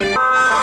Música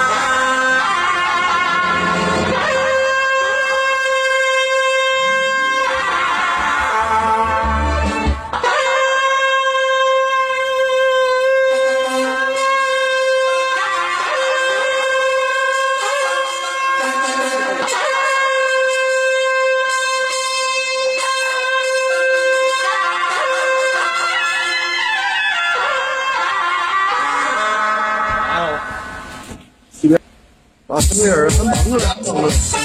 啊，这个人很忙着呢。